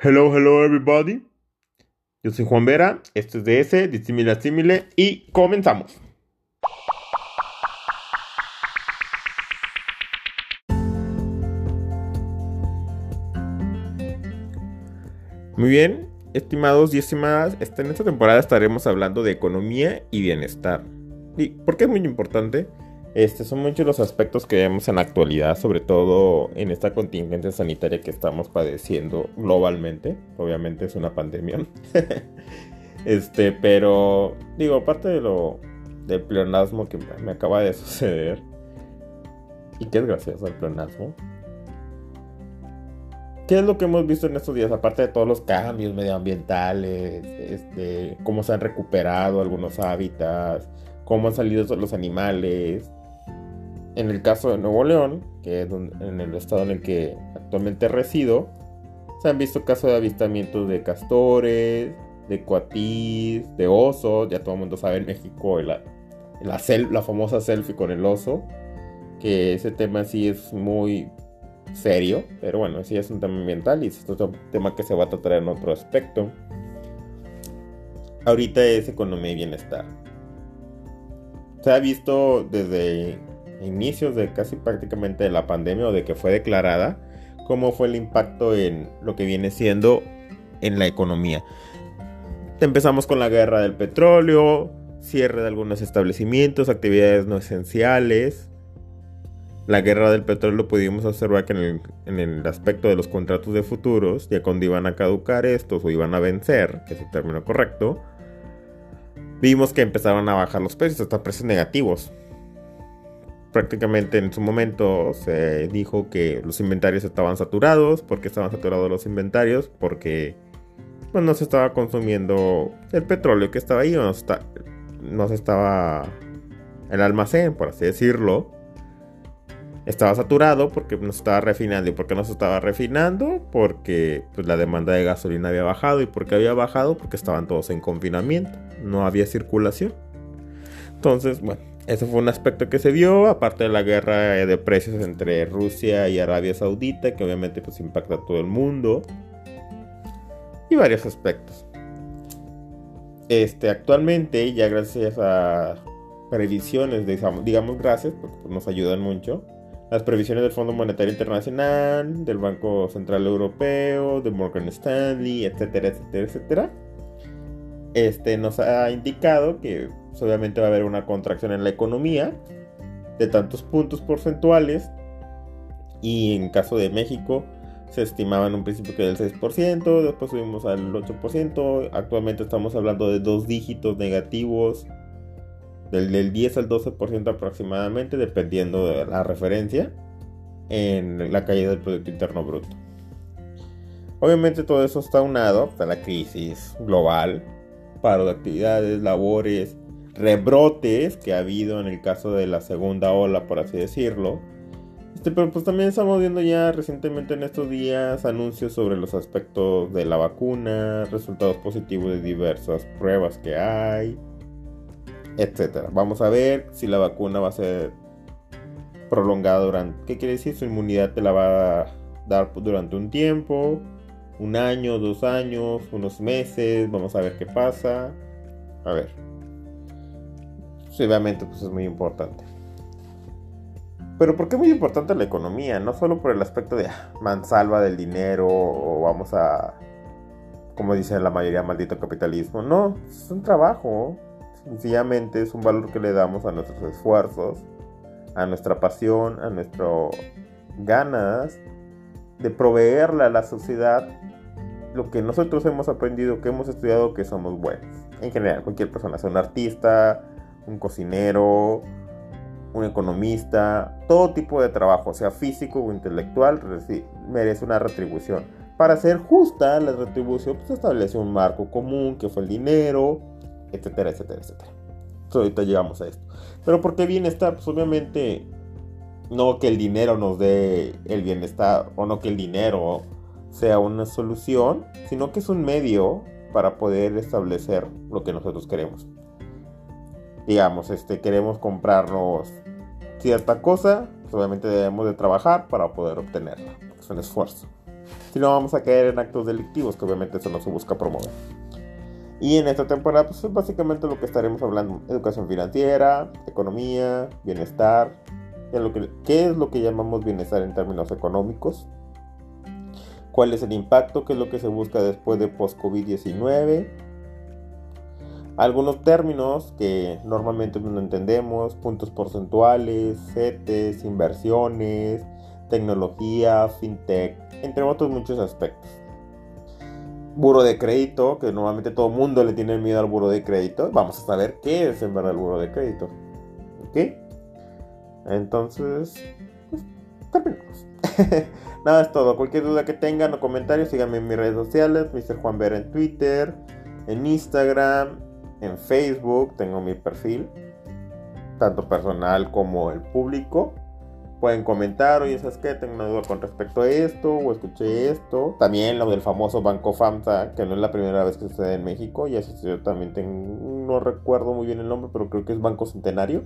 Hello, hello everybody. Yo soy Juan Vera, esto es DS, Dissimile a Simile y comenzamos. Muy bien, estimados y estimadas, en esta temporada estaremos hablando de economía y bienestar. ¿Y por qué es muy importante? Este, son muchos los aspectos que vemos en la actualidad, sobre todo en esta contingencia sanitaria que estamos padeciendo globalmente. Obviamente es una pandemia. este, pero digo, aparte de lo del pleonasmo que me acaba de suceder. Y qué es gracioso el pleonasmo. ¿Qué es lo que hemos visto en estos días? Aparte de todos los cambios medioambientales, este, cómo se han recuperado algunos hábitats, cómo han salido los animales, en el caso de Nuevo León, que es en el estado en el que actualmente resido, se han visto casos de avistamientos de castores, de cuatís, de osos. Ya todo el mundo sabe en México la, la, la famosa selfie con el oso. Que ese tema sí es muy serio, pero bueno, sí es un tema ambiental y es otro tema que se va a tratar en otro aspecto. Ahorita es economía y bienestar. Se ha visto desde inicios de casi prácticamente de la pandemia o de que fue declarada, cómo fue el impacto en lo que viene siendo en la economía. Empezamos con la guerra del petróleo, cierre de algunos establecimientos, actividades no esenciales. La guerra del petróleo pudimos observar que en el, en el, aspecto de los contratos de futuros, ya cuando iban a caducar estos o iban a vencer, que es el término correcto, vimos que empezaron a bajar los precios, hasta precios negativos prácticamente en su momento se dijo que los inventarios estaban saturados. ¿Por qué estaban saturados los inventarios? Porque pues, no se estaba consumiendo el petróleo que estaba ahí, no, está, no se estaba el almacén, por así decirlo. Estaba saturado porque no se estaba refinando. ¿Y por qué no se estaba refinando? Porque pues, la demanda de gasolina había bajado. ¿Y por qué había bajado? Porque estaban todos en confinamiento. No había circulación. Entonces, bueno, ese fue un aspecto que se vio, aparte de la guerra de precios entre Rusia y Arabia Saudita, que obviamente pues impacta a todo el mundo. Y varios aspectos. Este, actualmente, ya gracias a previsiones, digamos gracias, porque pues, nos ayudan mucho, las previsiones del Fondo Monetario Internacional, del Banco Central Europeo, de Morgan Stanley, etcétera, etcétera, etcétera, este, nos ha indicado que pues, obviamente va a haber una contracción en la economía de tantos puntos porcentuales y en caso de México se estimaba en un principio que del 6%, después subimos al 8%, actualmente estamos hablando de dos dígitos negativos del, del 10 al 12% aproximadamente dependiendo de la referencia en la caída del Producto Interno Bruto. Obviamente todo eso está unado a la crisis global, paro de actividades, labores, rebrotes que ha habido en el caso de la segunda ola, por así decirlo. Este, pero pues también estamos viendo ya recientemente en estos días anuncios sobre los aspectos de la vacuna, resultados positivos de diversas pruebas que hay, etc. Vamos a ver si la vacuna va a ser prolongada durante... ¿Qué quiere decir? Su inmunidad te la va a dar durante un tiempo, un año, dos años, unos meses, vamos a ver qué pasa. A ver obviamente pues es muy importante. Pero ¿por qué es muy importante la economía? No solo por el aspecto de ah, mansalva del dinero o vamos a, como dice la mayoría, maldito capitalismo. No, es un trabajo. Sencillamente es un valor que le damos a nuestros esfuerzos, a nuestra pasión, a nuestras ganas de proveerle a la sociedad lo que nosotros hemos aprendido, que hemos estudiado, que somos buenos. En general, cualquier persona, sea un artista, un cocinero, un economista, todo tipo de trabajo, sea físico o intelectual, merece una retribución. Para ser justa la retribución, pues establece un marco común, que fue el dinero, etcétera, etcétera, etcétera. Ahorita llegamos a esto. Pero ¿por qué bienestar? Pues obviamente no que el dinero nos dé el bienestar o no que el dinero sea una solución, sino que es un medio para poder establecer lo que nosotros queremos digamos, este, queremos comprarnos cierta cosa, pues obviamente debemos de trabajar para poder obtenerla. Es un esfuerzo. Si no vamos a caer en actos delictivos, que obviamente eso no se busca promover. Y en esta temporada, pues es básicamente lo que estaremos hablando: educación financiera, economía, bienestar. ¿Qué es lo que llamamos bienestar en términos económicos? ¿Cuál es el impacto? ¿Qué es lo que se busca después de post-COVID-19? Algunos términos que normalmente no entendemos, puntos porcentuales, CETES, inversiones, tecnología, fintech, entre otros muchos aspectos. Buro de crédito, que normalmente todo el mundo le tiene miedo al buro de crédito. Vamos a saber qué es en verdad el buro de crédito. ¿Ok? Entonces, pues, terminamos. Nada, es todo. Cualquier duda que tengan o comentarios, síganme en mis redes sociales. Mr. Juan Vera en Twitter, en Instagram, en Facebook. Tengo mi perfil, tanto personal como el público. Pueden comentar, oye, ¿sabes qué? Tengo una duda con respecto a esto, o escuché esto. También lo del famoso Banco FAMSA, que no es la primera vez que sucede en México, ya yo también tengo, no recuerdo muy bien el nombre, pero creo que es Banco Centenario.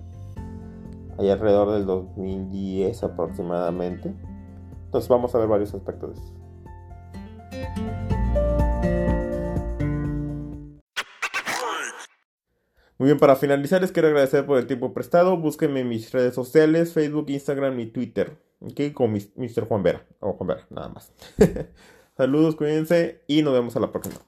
Ahí alrededor del 2010 aproximadamente. Entonces vamos a ver varios aspectos de eso. Muy bien, para finalizar les quiero agradecer por el tiempo prestado. Búsquenme en mis redes sociales, Facebook, Instagram y Twitter. Ok, con Mr. Juan Vera. O Juan Vera, nada más. Saludos, cuídense y nos vemos a la próxima.